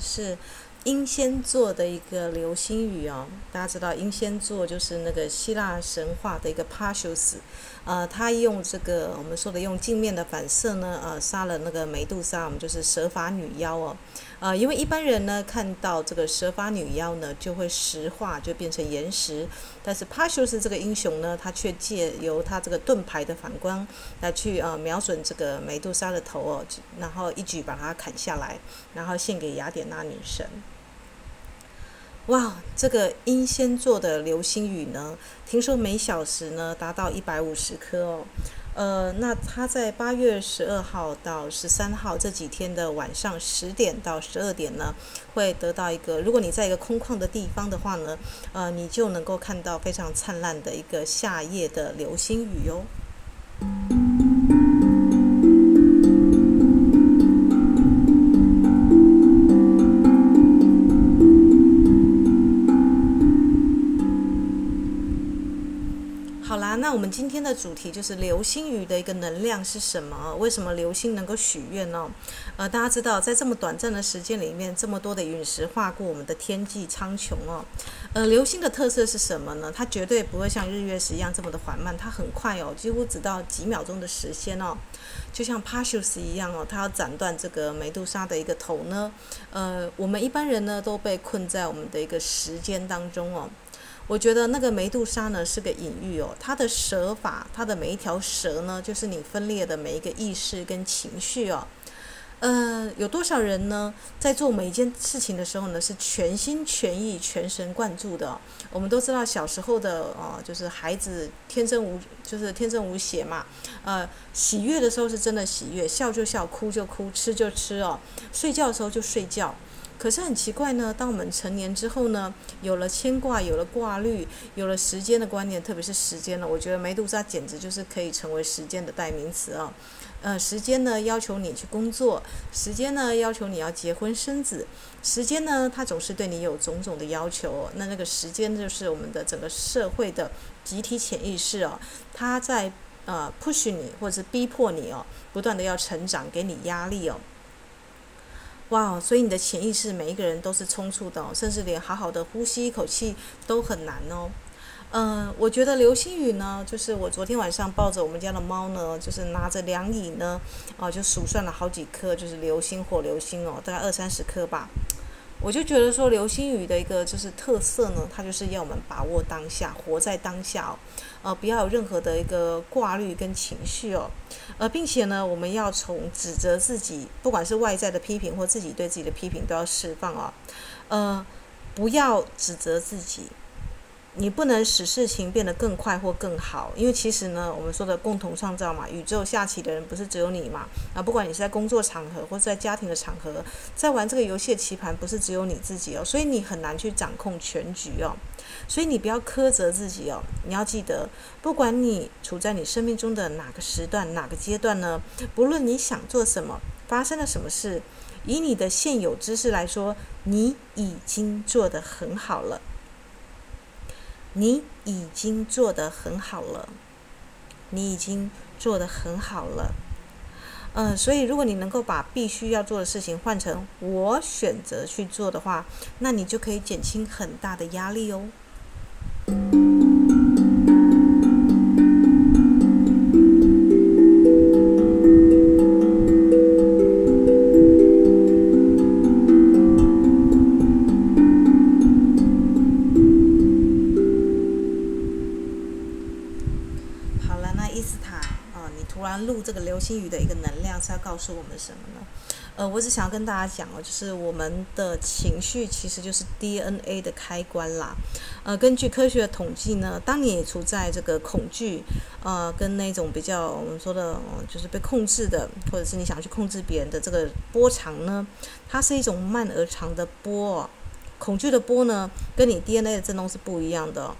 是英仙座的一个流星雨哦。大家知道英仙座就是那个希腊神话的一个帕修斯，呃，他用这个我们说的用镜面的反射呢，呃，杀了那个梅杜莎，我们就是蛇发女妖哦。呃，因为一般人呢看到这个蛇发女妖呢，就会石化，就变成岩石。但是帕修斯这个英雄呢，他却借由他这个盾牌的反光来去呃瞄准这个梅杜莎的头哦，然后一举把它砍下来，然后献给雅典娜女神。哇，这个英仙座的流星雨呢，听说每小时呢达到一百五十颗哦。呃，那他在八月十二号到十三号这几天的晚上十点到十二点呢，会得到一个，如果你在一个空旷的地方的话呢，呃，你就能够看到非常灿烂的一个夏夜的流星雨哟。今天的主题就是流星雨的一个能量是什么？为什么流星能够许愿呢？呃，大家知道，在这么短暂的时间里面，这么多的陨石划过我们的天际苍穹哦。呃，流星的特色是什么呢？它绝对不会像日月食一样这么的缓慢，它很快哦，几乎只到几秒钟的时间哦。就像帕修斯一样哦，它要斩断这个梅杜莎的一个头呢。呃，我们一般人呢都被困在我们的一个时间当中哦。我觉得那个梅杜莎呢是个隐喻哦，它的蛇法，它的每一条蛇呢，就是你分裂的每一个意识跟情绪哦。呃，有多少人呢，在做每一件事情的时候呢，是全心全意、全神贯注的？我们都知道小时候的哦，就是孩子天真无，就是天真无邪嘛。呃，喜悦的时候是真的喜悦，笑就笑，哭就哭，吃就吃哦，睡觉的时候就睡觉。可是很奇怪呢，当我们成年之后呢，有了牵挂，有了挂虑，有了时间的观念，特别是时间呢，我觉得梅杜莎简直就是可以成为时间的代名词啊。呃，时间呢要求你去工作，时间呢要求你要结婚生子，时间呢它总是对你有种种的要求。那那个时间就是我们的整个社会的集体潜意识哦，它在呃 push 你或者是逼迫你哦，不断的要成长，给你压力哦。哇所以你的潜意识每一个人都是冲突的，甚至连好好的呼吸一口气都很难哦。嗯、我觉得流星雨呢，就是我昨天晚上抱着我们家的猫呢，就是拿着量仪呢，啊，就数算了好几颗，就是流星火流星哦，大概二三十颗吧。我就觉得说，流星雨的一个就是特色呢，它就是要我们把握当下，活在当下哦，呃，不要有任何的一个挂虑跟情绪哦，呃，并且呢，我们要从指责自己，不管是外在的批评或自己对自己的批评，都要释放哦，呃，不要指责自己。你不能使事情变得更快或更好，因为其实呢，我们说的共同创造嘛，宇宙下棋的人不是只有你嘛？啊，不管你是在工作场合或是在家庭的场合，在玩这个游戏的棋盘不是只有你自己哦，所以你很难去掌控全局哦。所以你不要苛责自己哦，你要记得，不管你处在你生命中的哪个时段、哪个阶段呢，不论你想做什么，发生了什么事，以你的现有知识来说，你已经做得很好了。你已经做得很好了，你已经做得很好了，嗯，所以如果你能够把必须要做的事情换成我选择去做的话，那你就可以减轻很大的压力哦。诉我们什么呢？呃，我只想要跟大家讲哦，就是我们的情绪其实就是 DNA 的开关啦。呃，根据科学的统计呢，当你处在这个恐惧，呃，跟那种比较我们说的，就是被控制的，或者是你想去控制别人的这个波长呢，它是一种慢而长的波。恐惧的波呢，跟你 DNA 的震动是不一样的。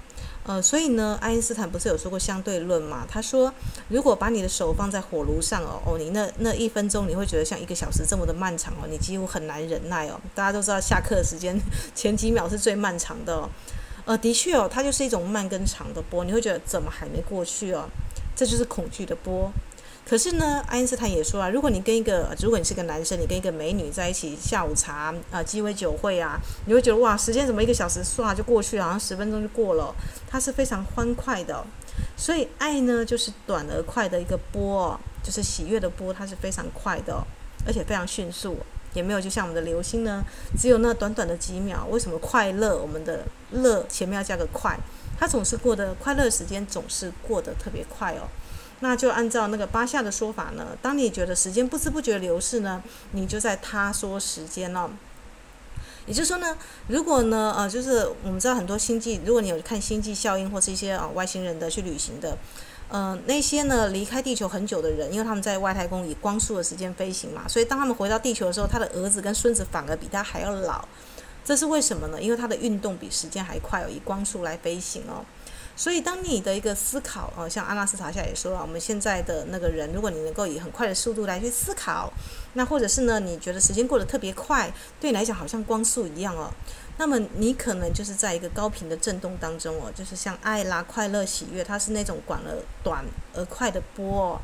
呃，所以呢，爱因斯坦不是有说过相对论嘛？他说，如果把你的手放在火炉上哦，哦，你那那一分钟你会觉得像一个小时这么的漫长哦，你几乎很难忍耐哦。大家都知道下课的时间前几秒是最漫长的哦。呃，的确哦，它就是一种慢跟长的波，你会觉得怎么还没过去哦？这就是恐惧的波。可是呢，爱因斯坦也说啊，如果你跟一个，如果你是个男生，你跟一个美女在一起下午茶啊、鸡尾酒会啊，你会觉得哇，时间怎么一个小时唰就过去了，好像十分钟就过了，它是非常欢快的。所以爱呢，就是短而快的一个波，就是喜悦的波，它是非常快的，而且非常迅速，也没有就像我们的流星呢，只有那短短的几秒。为什么快乐？我们的乐前面要加个快，它总是过得快乐时间总是过得特别快哦。那就按照那个巴夏的说法呢，当你觉得时间不知不觉流逝呢，你就在他说时间哦。也就是说呢，如果呢，呃，就是我们知道很多星际，如果你有看星际效应或是一些啊、呃、外星人的去旅行的，呃，那些呢离开地球很久的人，因为他们在外太空以光速的时间飞行嘛，所以当他们回到地球的时候，他的儿子跟孙子反而比他还要老，这是为什么呢？因为他的运动比时间还快哦，以光速来飞行哦。所以，当你的一个思考，呃，像阿纳斯塔夏也说了，我们现在的那个人，如果你能够以很快的速度来去思考，那或者是呢，你觉得时间过得特别快，对你来讲好像光速一样哦，那么你可能就是在一个高频的震动当中哦，就是像爱啦、快乐、喜悦，它是那种短而短而快的波，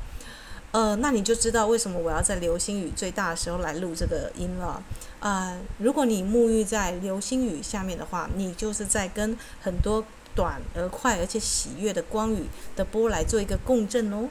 呃，那你就知道为什么我要在流星雨最大的时候来录这个音了啊，呃，如果你沐浴在流星雨下面的话，你就是在跟很多。短而快而且喜悦的光雨的波来做一个共振哦。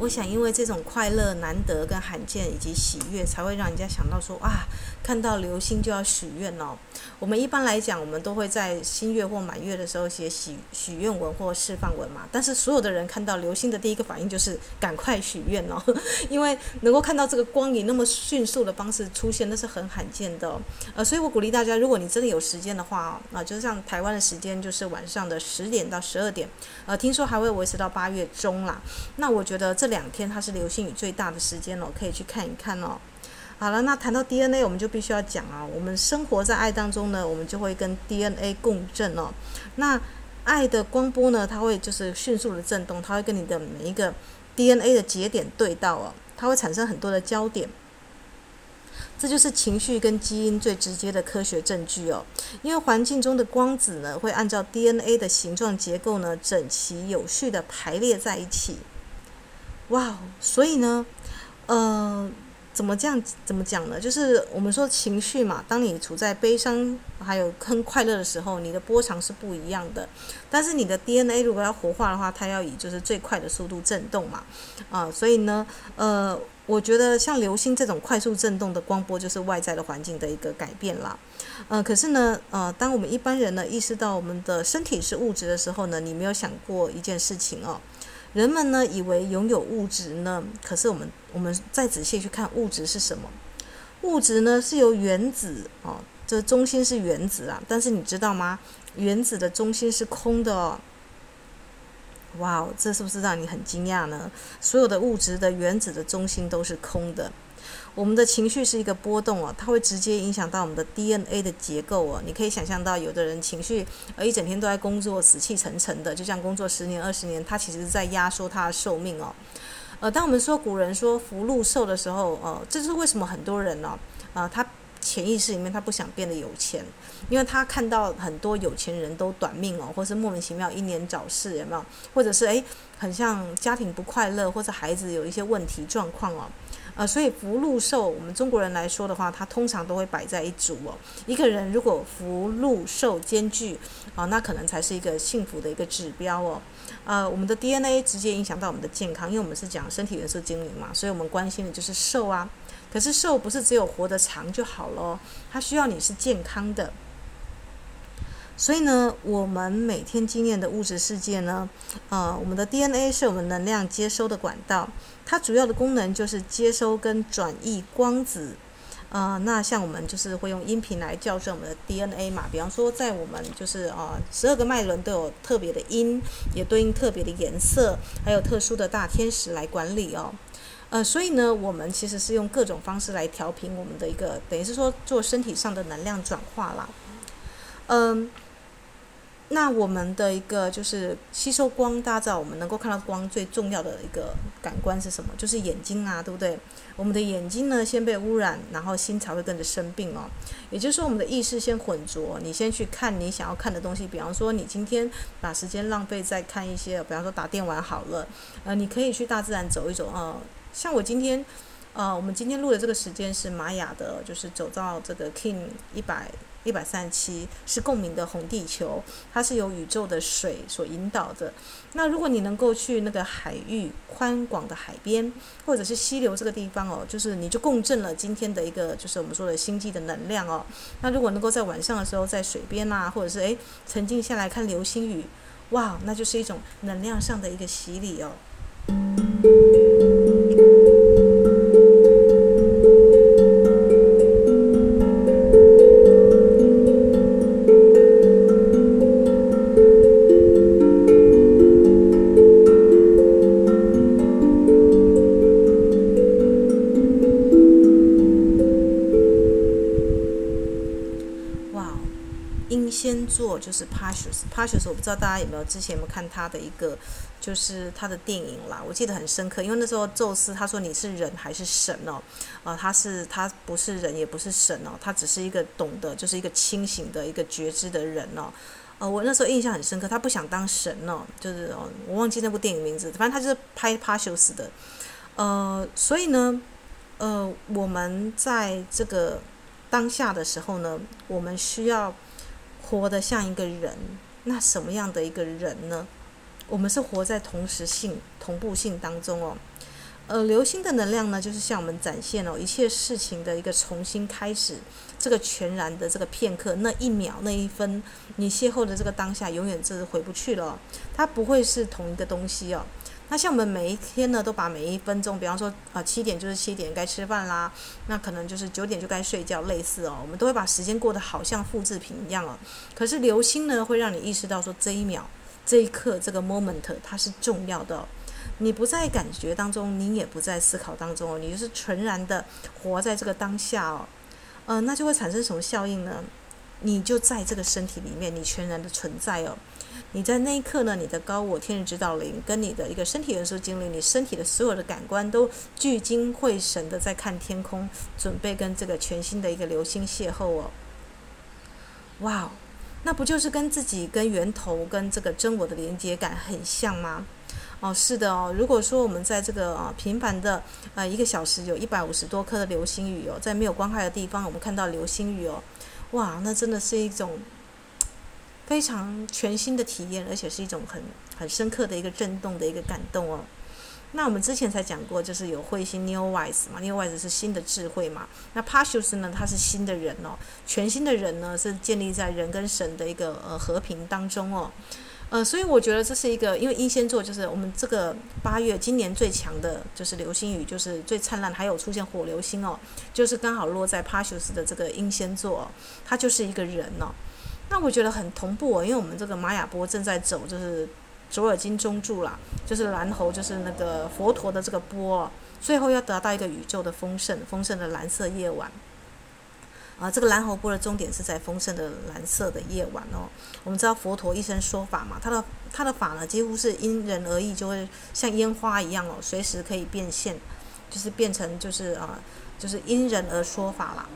我想，因为这种快乐难得跟罕见以及喜悦，才会让人家想到说啊。看到流星就要许愿哦。我们一般来讲，我们都会在新月或满月的时候写许许愿文或释放文嘛。但是所有的人看到流星的第一个反应就是赶快许愿哦，因为能够看到这个光以那么迅速的方式出现，那是很罕见的。呃，所以我鼓励大家，如果你真的有时间的话啊，就像台湾的时间就是晚上的十点到十二点，呃，听说还会维持到八月中啦。那我觉得这两天它是流星雨最大的时间哦，可以去看一看哦。好了，那谈到 DNA，我们就必须要讲啊。我们生活在爱当中呢，我们就会跟 DNA 共振哦。那爱的光波呢，它会就是迅速的震动，它会跟你的每一个 DNA 的节点对到哦，它会产生很多的焦点。这就是情绪跟基因最直接的科学证据哦。因为环境中的光子呢，会按照 DNA 的形状结构呢，整齐有序的排列在一起。哇，所以呢，呃。怎么这样？怎么讲呢？就是我们说情绪嘛，当你处在悲伤还有很快乐的时候，你的波长是不一样的。但是你的 DNA 如果要活化的话，它要以就是最快的速度震动嘛，啊，所以呢，呃，我觉得像流星这种快速震动的光波，就是外在的环境的一个改变啦。呃，可是呢，呃，当我们一般人呢意识到我们的身体是物质的时候呢，你没有想过一件事情哦。人们呢以为拥有物质呢，可是我们我们再仔细去看物质是什么？物质呢是由原子哦，这中心是原子啊，但是你知道吗？原子的中心是空的哦。哇，这是不是让你很惊讶呢？所有的物质的原子的中心都是空的。我们的情绪是一个波动哦，它会直接影响到我们的 DNA 的结构哦。你可以想象到，有的人情绪呃一整天都在工作，死气沉沉的，就像工作十年二十年，他其实是在压缩他的寿命哦。呃，当我们说古人说福禄寿的时候，呃，这是为什么很多人呢？呃，他潜意识里面他不想变得有钱，因为他看到很多有钱人都短命哦，或是莫名其妙英年早逝，有没有？或者是诶，很像家庭不快乐，或者孩子有一些问题状况哦。呃，所以福禄寿，我们中国人来说的话，它通常都会摆在一组哦。一个人如果福禄寿兼具，啊、那可能才是一个幸福的一个指标哦。呃，我们的 DNA 直接影响到我们的健康，因为我们是讲身体元素精灵嘛，所以我们关心的就是寿啊。可是寿不是只有活得长就好咯，它需要你是健康的。所以呢，我们每天经验的物质世界呢，呃，我们的 DNA 是我们能量接收的管道。它主要的功能就是接收跟转移光子，呃，那像我们就是会用音频来校正我们的 DNA 嘛，比方说在我们就是啊，十二个脉轮都有特别的音，也对应特别的颜色，还有特殊的大天使来管理哦，呃，所以呢，我们其实是用各种方式来调频我们的一个，等于是说做身体上的能量转化啦，嗯、那我们的一个就是吸收光，大家知道我们能够看到光最重要的一个感官是什么？就是眼睛啊，对不对？我们的眼睛呢，先被污染，然后心才会跟着生病哦。也就是说，我们的意识先混浊，你先去看你想要看的东西。比方说，你今天把时间浪费在看一些，比方说打电玩好了，呃，你可以去大自然走一走啊。像我今天，呃，我们今天录的这个时间是玛雅的，就是走到这个 King 一百。一百三十七是共鸣的红地球，它是由宇宙的水所引导的。那如果你能够去那个海域宽广的海边，或者是溪流这个地方哦，就是你就共振了今天的一个就是我们说的星际的能量哦。那如果能够在晚上的时候在水边啊，或者是诶沉静下来看流星雨，哇，那就是一种能量上的一个洗礼哦。是 Pashus，Pashus，我不知道大家有没有之前有没有看他的一个，就是他的电影啦，我记得很深刻，因为那时候宙斯他说你是人还是神哦，啊、他是他不是人也不是神哦，他只是一个懂得，就是一个清醒的一个觉知的人哦，呃，我那时候印象很深刻，他不想当神哦，就是哦，我忘记那部电影名字，反正他就是拍 Pashus 的，呃，所以呢，呃，我们在这个当下的时候呢，我们需要。活得像一个人，那什么样的一个人呢？我们是活在同时性、同步性当中哦。呃，流星的能量呢，就是向我们展现哦，一切事情的一个重新开始，这个全然的这个片刻，那一秒、那一分，你邂逅的这个当下，永远就是回不去了。它不会是同一个东西哦。那像我们每一天呢，都把每一分钟，比方说，啊，七点就是七点该吃饭啦，那可能就是九点就该睡觉，类似哦，我们都会把时间过得好像复制品一样哦。可是流星呢，会让你意识到说，这一秒、这一刻、这个 moment 它是重要的。你不在感觉当中，你也不在思考当中哦，你就是纯然的活在这个当下哦。呃，那就会产生什么效应呢？你就在这个身体里面，你全然的存在哦。你在那一刻呢，你的高我、天人指导灵跟你的一个身体元素精灵，你身体的所有的感官都聚精会神的在看天空，准备跟这个全新的一个流星邂逅哦。哇，那不就是跟自己、跟源头、跟这个真我的连接感很像吗？哦，是的哦。如果说我们在这个啊频繁的呃一个小时有一百五十多颗的流星雨哦，在没有光害的地方，我们看到流星雨哦，哇，那真的是一种。非常全新的体验，而且是一种很很深刻的一个震动的一个感动哦。那我们之前才讲过，就是有彗星 New Wise 嘛，New Wise 是新的智慧嘛。那 Pashus 呢，它是新的人哦，全新的人呢是建立在人跟神的一个呃和平当中哦。呃，所以我觉得这是一个，因为英仙座就是我们这个八月今年最强的就是流星雨，就是最灿烂，还有出现火流星哦，就是刚好落在 Pashus 的这个英仙座哦，它就是一个人哦。那我觉得很同步哦，因为我们这个玛雅波正在走，就是左耳金中柱啦，就是蓝猴，就是那个佛陀的这个波，最后要得到一个宇宙的丰盛，丰盛的蓝色夜晚。啊，这个蓝猴波的终点是在丰盛的蓝色的夜晚哦。我们知道佛陀一生说法嘛，他的他的法呢，几乎是因人而异，就会像烟花一样哦，随时可以变现，就是变成就是啊，就是因人而说法啦。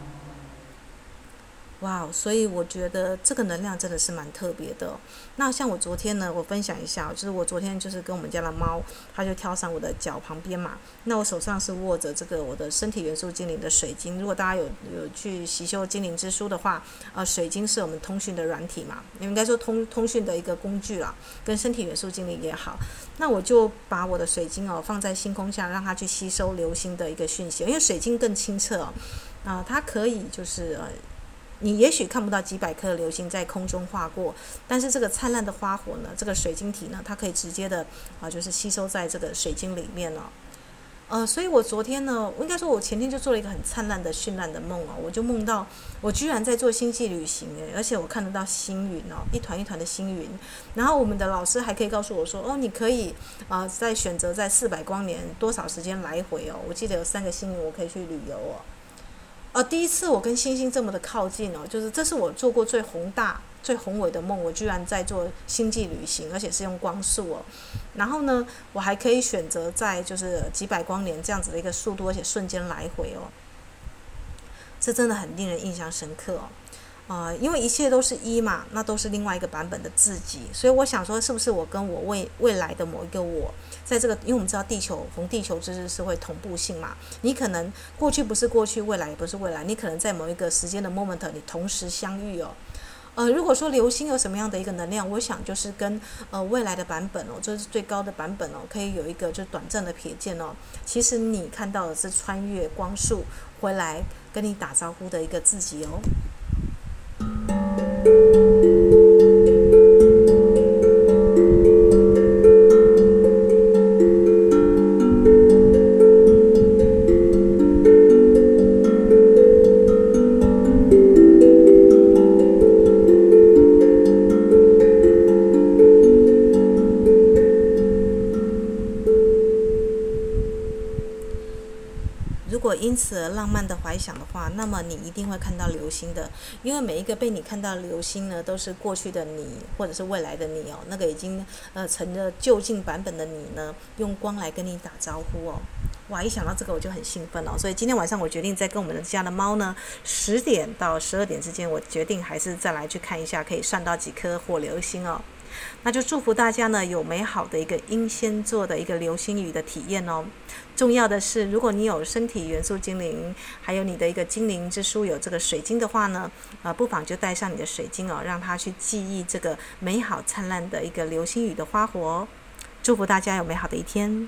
哇，所以我觉得这个能量真的是蛮特别的。那像我昨天呢，我分享一下，就是我昨天就是跟我们家的猫，它就跳上我的脚旁边嘛。那我手上是握着这个我的身体元素精灵的水晶。如果大家有有去习修精灵之书的话，呃，水晶是我们通讯的软体嘛，应该说通通讯的一个工具啦，跟身体元素精灵也好。那我就把我的水晶哦放在星空下，让它去吸收流星的一个讯息，因为水晶更清澈哦，啊、它可以就是呃。你也许看不到几百颗流星在空中划过，但是这个灿烂的花火呢，这个水晶体呢，它可以直接的啊，就是吸收在这个水晶里面了。呃，所以我昨天呢，应该说我前天就做了一个很灿烂的绚烂的梦啊，我就梦到我居然在做星际旅行诶，而且我看得到星云哦，一团一团的星云。然后我们的老师还可以告诉我说，哦，你可以啊，在选择在四百光年多少时间来回哦。我记得有三个星云，我可以去旅游哦。呃，第一次我跟星星这么的靠近哦，就是这是我做过最宏大、最宏伟的梦，我居然在做星际旅行，而且是用光速哦。然后呢，我还可以选择在就是几百光年这样子的一个速度，而且瞬间来回哦。这真的很令人印象深刻哦。啊、呃，因为一切都是一嘛，那都是另外一个版本的自己，所以我想说，是不是我跟我未未来的某一个我，在这个，因为我们知道地球逢地球之日是会同步性嘛，你可能过去不是过去，未来也不是未来，你可能在某一个时间的 moment，你同时相遇哦。呃，如果说流星有什么样的一个能量，我想就是跟呃未来的版本哦，这是最高的版本哦，可以有一个就短暂的瞥见哦。其实你看到的是穿越光速回来跟你打招呼的一个自己哦。Música 那么你一定会看到流星的，因为每一个被你看到的流星呢，都是过去的你或者是未来的你哦，那个已经呃成了就近版本的你呢，用光来跟你打招呼哦。哇，一想到这个我就很兴奋哦，所以今天晚上我决定再跟我们家的猫呢，十点到十二点之间，我决定还是再来去看一下，可以算到几颗火流星哦。那就祝福大家呢，有美好的一个英仙座的一个流星雨的体验哦。重要的是，如果你有身体元素精灵，还有你的一个精灵之书有这个水晶的话呢，呃，不妨就带上你的水晶哦，让它去记忆这个美好灿烂的一个流星雨的花火哦。祝福大家有美好的一天。